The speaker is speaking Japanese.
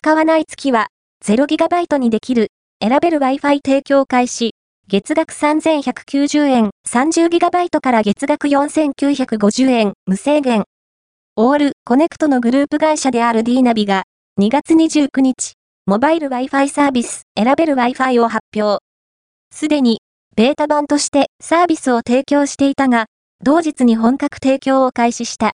使わない月は 0GB にできる選べる Wi-Fi 提供開始。月額3190円 30GB から月額4950円無制限。オールコネクトのグループ会社である D ナビが2月29日、モバイル Wi-Fi サービス選べる Wi-Fi を発表。すでにベータ版としてサービスを提供していたが、同日に本格提供を開始した。